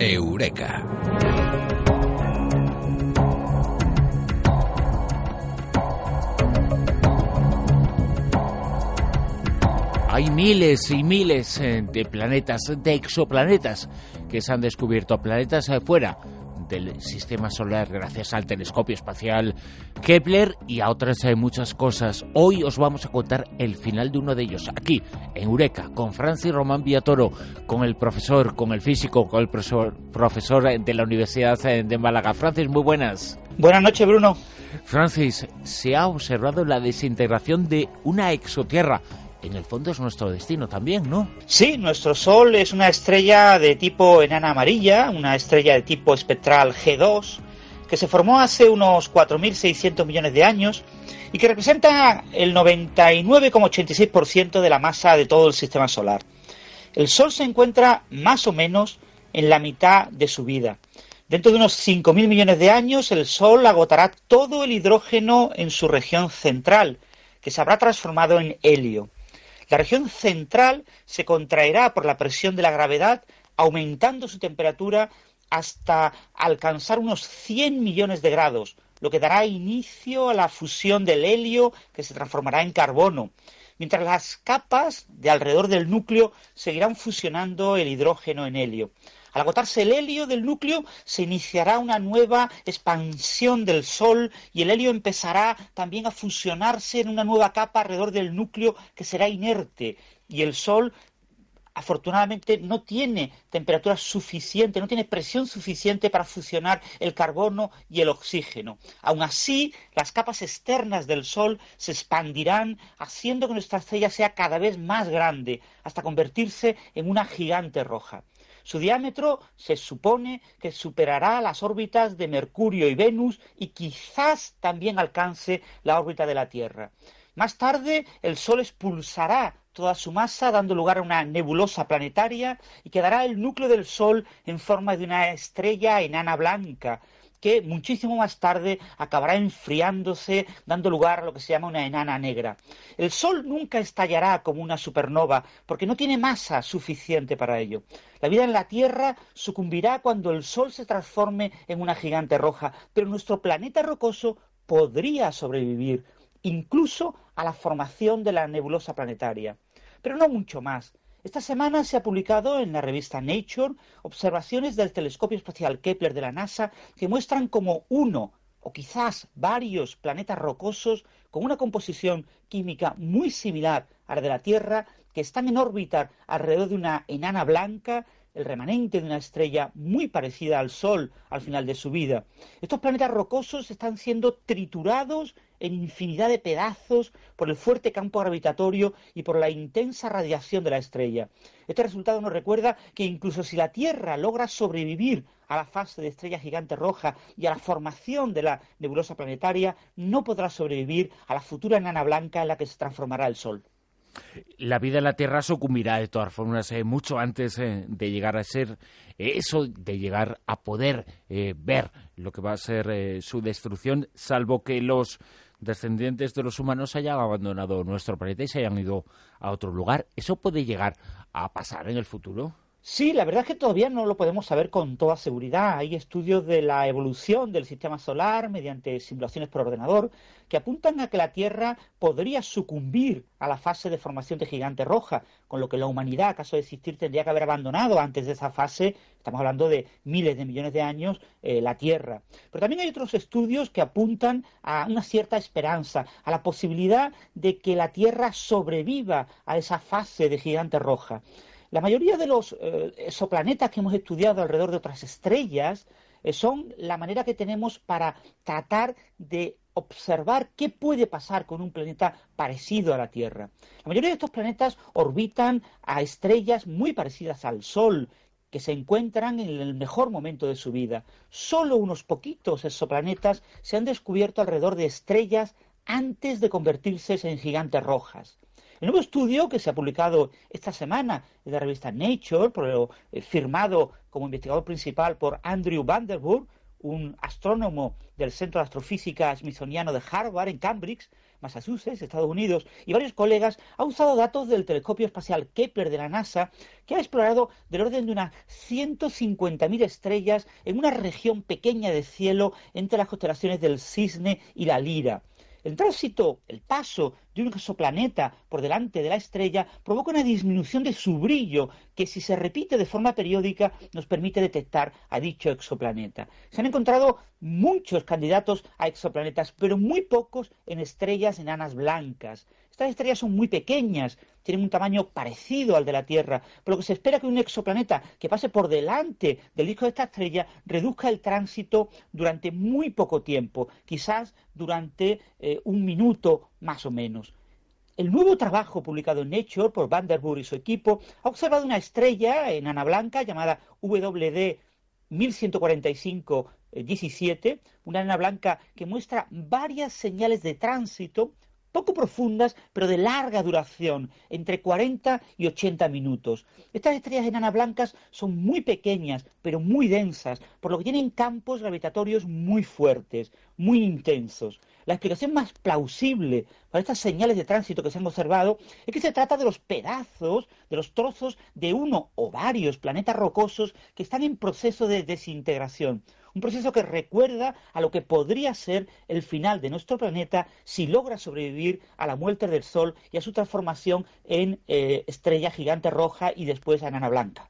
Eureka. Hay miles y miles eh, de planetas, de exoplanetas que se han descubierto, planetas eh, fuera del sistema solar gracias al telescopio espacial Kepler y a otras eh, muchas cosas. Hoy os vamos a contar el final de uno de ellos, aquí en Eureka, con Francis Román Villatoro, con el profesor, con el físico, con el profesor, profesor de la Universidad de Málaga. Francis, muy buenas. Buenas noches, Bruno. Francis, se ha observado la desintegración de una exotierra en el fondo es nuestro destino también, ¿no? Sí, nuestro Sol es una estrella de tipo enana amarilla, una estrella de tipo espectral G2, que se formó hace unos 4.600 millones de años y que representa el 99,86% de la masa de todo el sistema solar. El Sol se encuentra más o menos en la mitad de su vida. Dentro de unos 5.000 millones de años, el Sol agotará todo el hidrógeno en su región central, que se habrá transformado en helio. La región central se contraerá por la presión de la gravedad, aumentando su temperatura hasta alcanzar unos 100 millones de grados, lo que dará inicio a la fusión del helio que se transformará en carbono, mientras las capas de alrededor del núcleo seguirán fusionando el hidrógeno en helio. Al agotarse el helio del núcleo, se iniciará una nueva expansión del Sol y el helio empezará también a fusionarse en una nueva capa alrededor del núcleo que será inerte y el Sol afortunadamente no tiene temperatura suficiente, no tiene presión suficiente para fusionar el carbono y el oxígeno. Aún así, las capas externas del Sol se expandirán, haciendo que nuestra estrella sea cada vez más grande, hasta convertirse en una gigante roja. Su diámetro se supone que superará las órbitas de Mercurio y Venus y quizás también alcance la órbita de la Tierra. Más tarde, el Sol expulsará toda su masa, dando lugar a una nebulosa planetaria y quedará el núcleo del Sol en forma de una estrella enana blanca, que muchísimo más tarde acabará enfriándose, dando lugar a lo que se llama una enana negra. El Sol nunca estallará como una supernova, porque no tiene masa suficiente para ello. La vida en la Tierra sucumbirá cuando el Sol se transforme en una gigante roja, pero nuestro planeta rocoso podría sobrevivir, incluso a la formación de la nebulosa planetaria. Pero no mucho más. Esta semana se ha publicado en la revista Nature observaciones del telescopio espacial Kepler de la NASA que muestran como uno o quizás varios planetas rocosos con una composición química muy similar a la de la Tierra que están en órbita alrededor de una enana blanca el remanente de una estrella muy parecida al Sol al final de su vida. Estos planetas rocosos están siendo triturados en infinidad de pedazos por el fuerte campo gravitatorio y por la intensa radiación de la estrella. Este resultado nos recuerda que incluso si la Tierra logra sobrevivir a la fase de estrella gigante roja y a la formación de la nebulosa planetaria, no podrá sobrevivir a la futura enana blanca en la que se transformará el Sol. La vida en la Tierra sucumbirá de todas formas eh, mucho antes eh, de llegar a ser eh, eso, de llegar a poder ver lo que va a ser su destrucción, salvo que los descendientes de los humanos hayan abandonado nuestro planeta y se hayan ido a otro lugar. ¿Eso puede llegar a pasar en el futuro? Sí, la verdad es que todavía no lo podemos saber con toda seguridad. Hay estudios de la evolución del sistema solar mediante simulaciones por ordenador que apuntan a que la Tierra podría sucumbir a la fase de formación de gigante roja, con lo que la humanidad, caso de existir, tendría que haber abandonado antes de esa fase, estamos hablando de miles de millones de años, eh, la Tierra. Pero también hay otros estudios que apuntan a una cierta esperanza, a la posibilidad de que la Tierra sobreviva a esa fase de gigante roja. La mayoría de los eh, exoplanetas que hemos estudiado alrededor de otras estrellas eh, son la manera que tenemos para tratar de observar qué puede pasar con un planeta parecido a la Tierra. La mayoría de estos planetas orbitan a estrellas muy parecidas al Sol, que se encuentran en el mejor momento de su vida. Solo unos poquitos exoplanetas se han descubierto alrededor de estrellas antes de convertirse en gigantes rojas. El nuevo estudio que se ha publicado esta semana en la revista Nature, eh, firmado como investigador principal por Andrew Vanderburg, un astrónomo del Centro de Astrofísica Smithsoniano de Harvard, en Cambridge, Massachusetts, Estados Unidos, y varios colegas, ha usado datos del telescopio espacial Kepler de la NASA, que ha explorado del orden de unas 150.000 estrellas en una región pequeña de cielo entre las constelaciones del Cisne y la Lira. El tránsito, el paso de un exoplaneta por delante de la estrella provoca una disminución de su brillo que si se repite de forma periódica nos permite detectar a dicho exoplaneta. Se han encontrado muchos candidatos a exoplanetas, pero muy pocos en estrellas enanas blancas. Estas estrellas son muy pequeñas, tienen un tamaño parecido al de la Tierra, por lo que se espera que un exoplaneta que pase por delante del disco de esta estrella reduzca el tránsito durante muy poco tiempo, quizás durante eh, un minuto más o menos. El nuevo trabajo publicado en Nature por Vanderburg y su equipo ha observado una estrella enana blanca llamada WD 1145-17, una enana blanca que muestra varias señales de tránsito poco profundas, pero de larga duración, entre 40 y 80 minutos. Estas estrellas enanas blancas son muy pequeñas, pero muy densas, por lo que tienen campos gravitatorios muy fuertes, muy intensos. La explicación más plausible para estas señales de tránsito que se han observado es que se trata de los pedazos, de los trozos de uno o varios planetas rocosos que están en proceso de desintegración. Un proceso que recuerda a lo que podría ser el final de nuestro planeta si logra sobrevivir a la muerte del Sol y a su transformación en eh, estrella gigante roja y después a enana blanca.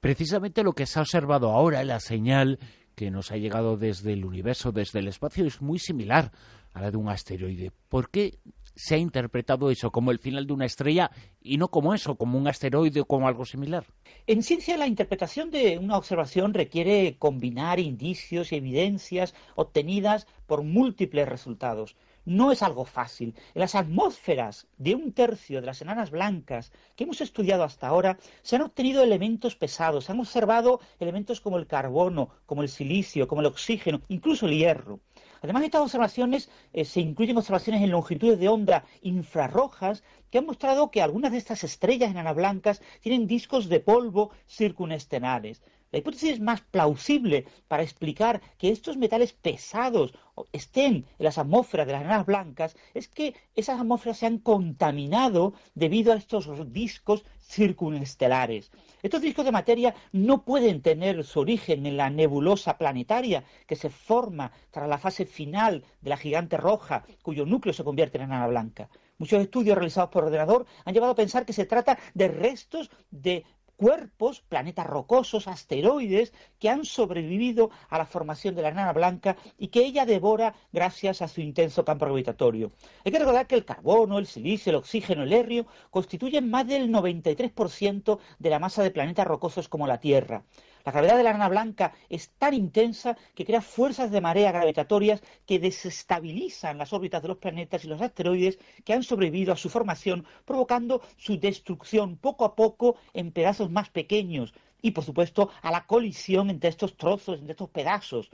Precisamente lo que se ha observado ahora, la señal que nos ha llegado desde el universo, desde el espacio, es muy similar a la de un asteroide. ¿Por qué se ha interpretado eso como el final de una estrella y no como eso, como un asteroide o como algo similar? En ciencia, la interpretación de una observación requiere combinar indicios y evidencias obtenidas por múltiples resultados no es algo fácil. En las atmósferas de un tercio de las enanas blancas que hemos estudiado hasta ahora se han obtenido elementos pesados, se han observado elementos como el carbono, como el silicio, como el oxígeno, incluso el hierro. Además, estas observaciones eh, se incluyen observaciones en longitudes de onda infrarrojas que han mostrado que algunas de estas estrellas enanas blancas tienen discos de polvo circunestelares. La hipótesis más plausible para explicar que estos metales pesados estén en las atmósferas de las enanas blancas es que esas atmósferas se han contaminado debido a estos discos circunestelares. Estos discos de materia no pueden tener su origen en la nebulosa planetaria que se forma tras la fase final de la gigante roja, cuyo núcleo se convierte en enana blanca. Muchos estudios realizados por ordenador han llevado a pensar que se trata de restos de cuerpos, planetas rocosos, asteroides, que han sobrevivido a la formación de la enana blanca y que ella devora gracias a su intenso campo gravitatorio. Hay que recordar que el carbono, el silicio, el oxígeno, el herrio constituyen más del 93% de la masa de planetas rocosos como la Tierra. La gravedad de la enana blanca es tan intensa que crea fuerzas de marea gravitatorias que desestabilizan las órbitas de los planetas y los asteroides que han sobrevivido a su formación, provocando su destrucción poco a poco en pedazos más pequeños y, por supuesto, a la colisión entre estos trozos, entre estos pedazos.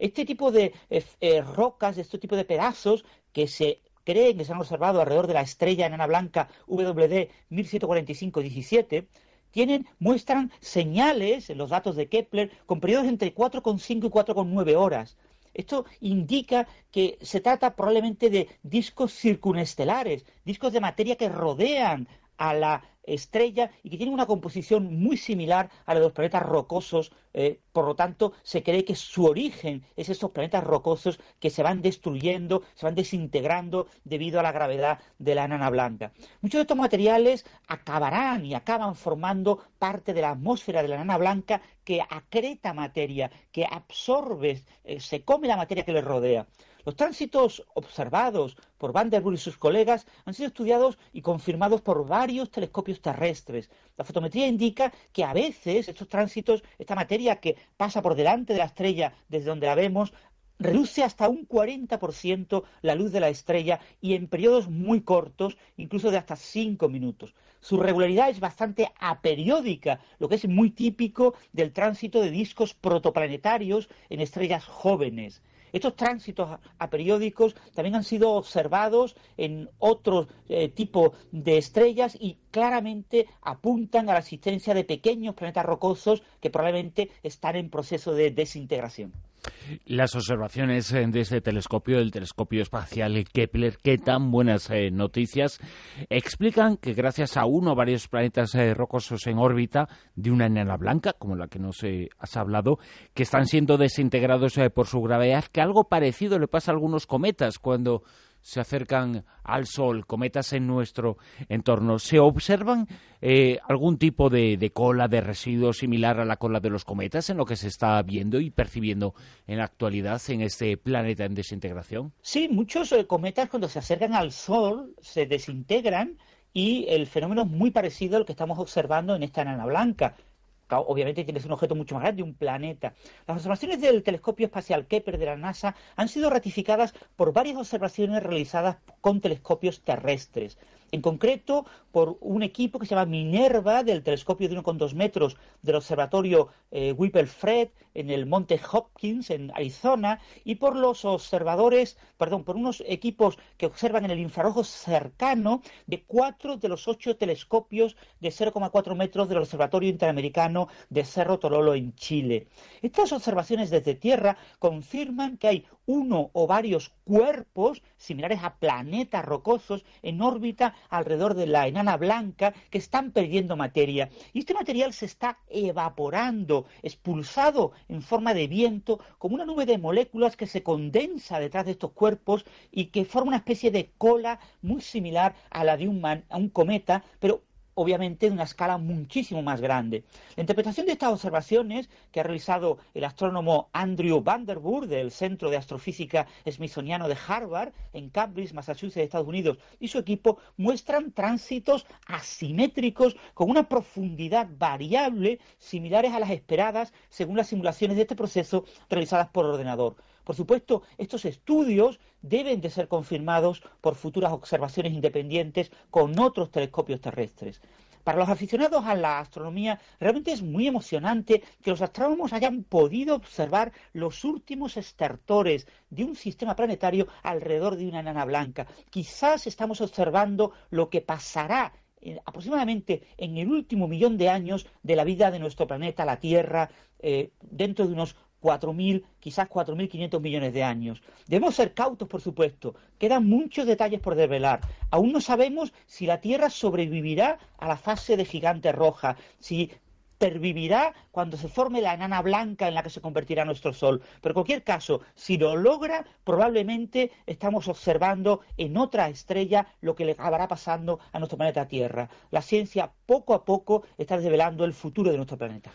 Este tipo de eh, eh, rocas, este tipo de pedazos que se creen que se han observado alrededor de la estrella enana blanca WD 1745-17, tienen, muestran señales en los datos de Kepler con periodos entre 4,5 y 4,9 horas. Esto indica que se trata probablemente de discos circunestelares, discos de materia que rodean a la estrella y que tiene una composición muy similar a la de los planetas rocosos, eh, por lo tanto se cree que su origen es esos planetas rocosos que se van destruyendo, se van desintegrando debido a la gravedad de la enana blanca. Muchos de estos materiales acabarán y acaban formando parte de la atmósfera de la enana blanca que acreta materia, que absorbe, eh, se come la materia que le rodea. Los tránsitos observados por Vanderbilt y sus colegas han sido estudiados y confirmados por varios telescopios terrestres. La fotometría indica que a veces estos tránsitos, esta materia que pasa por delante de la estrella desde donde la vemos, reduce hasta un 40% la luz de la estrella y en periodos muy cortos, incluso de hasta 5 minutos. Su regularidad es bastante aperiódica, lo que es muy típico del tránsito de discos protoplanetarios en estrellas jóvenes. Estos tránsitos aperiódicos también han sido observados en otro eh, tipo de estrellas y claramente apuntan a la existencia de pequeños planetas rocosos que probablemente están en proceso de desintegración. Las observaciones de este telescopio, el telescopio espacial Kepler, qué tan buenas noticias, explican que gracias a uno o varios planetas rocosos en órbita de una enana blanca, como la que nos has hablado, que están siendo desintegrados por su gravedad, que algo parecido le pasa a algunos cometas cuando se acercan al Sol, cometas en nuestro entorno, ¿se observan eh, algún tipo de, cola de residuos similar a la cola de los cometas en lo que se está viendo y percibiendo en la actualidad en este planeta en desintegración? Sí, muchos eh, cometas cuando se acercan al Sol se desintegran y el fenómeno es muy parecido al que estamos observando en esta enana blanca obviamente tienes un objeto mucho más grande, un planeta. Las observaciones del telescopio espacial Kepler de la NASA han sido ratificadas por varias observaciones realizadas con telescopios terrestres en concreto por un equipo que se llama Minerva del telescopio de 1,2 metros del observatorio eh, Whipple-Fred en el Monte Hopkins en Arizona y por los observadores, perdón, por unos equipos que observan en el infrarrojo cercano de cuatro de los ocho telescopios de 0,4 metros del observatorio interamericano de Cerro Tololo en Chile. Estas observaciones desde tierra confirman que hay uno o varios cuerpos similares a planetas rocosos en órbita alrededor de la enana blanca que están perdiendo materia. Y este material se está evaporando, expulsado en forma de viento, como una nube de moléculas que se condensa detrás de estos cuerpos y que forma una especie de cola muy similar a la de un, un cometa, pero obviamente de una escala muchísimo más grande. La interpretación de estas observaciones que ha realizado el astrónomo Andrew Vanderburg del Centro de Astrofísica Smithsoniano de Harvard en Cambridge, Massachusetts, Estados Unidos, y su equipo muestran tránsitos asimétricos con una profundidad variable similares a las esperadas según las simulaciones de este proceso realizadas por ordenador. Por supuesto, estos estudios deben de ser confirmados por futuras observaciones independientes con otros telescopios terrestres. Para los aficionados a la astronomía, realmente es muy emocionante que los astrónomos hayan podido observar los últimos estertores de un sistema planetario alrededor de una enana blanca. Quizás estamos observando lo que pasará eh, aproximadamente en el último millón de años de la vida de nuestro planeta, la Tierra, eh, dentro de unos 4.000, quizás 4.500 millones de años. Debemos ser cautos, por supuesto. Quedan muchos detalles por desvelar. Aún no sabemos si la Tierra sobrevivirá a la fase de gigante roja, si pervivirá cuando se forme la enana blanca en la que se convertirá nuestro Sol. Pero en cualquier caso, si lo logra, probablemente estamos observando en otra estrella lo que le acabará pasando a nuestro planeta Tierra. La ciencia poco a poco está desvelando el futuro de nuestro planeta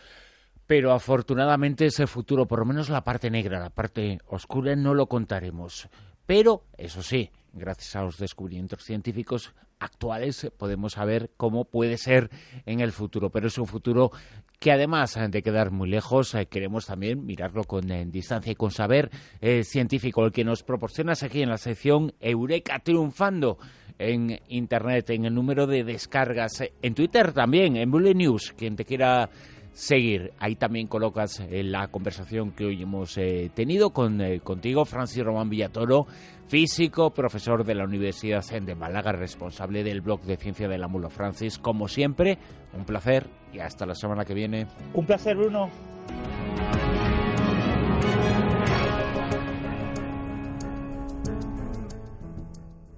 pero afortunadamente ese futuro, por lo menos la parte negra, la parte oscura, no lo contaremos. Pero, eso sí, gracias a los descubrimientos científicos actuales podemos saber cómo puede ser en el futuro. Pero es un futuro que además de quedar muy lejos, eh, queremos también mirarlo con distancia y con saber eh, científico, el que nos proporcionas aquí en la sección Eureka triunfando en Internet, en el número de descargas, en Twitter también, en Bullet News, quien te quiera seguir. Ahí también colocas eh, la conversación que hoy hemos eh, tenido con, eh, contigo, Francis Román Villatoro, físico, profesor de la Universidad de Málaga, responsable del blog de ciencia del ámbulo. Francis, como siempre, un placer y hasta la semana que viene. Un placer, Bruno.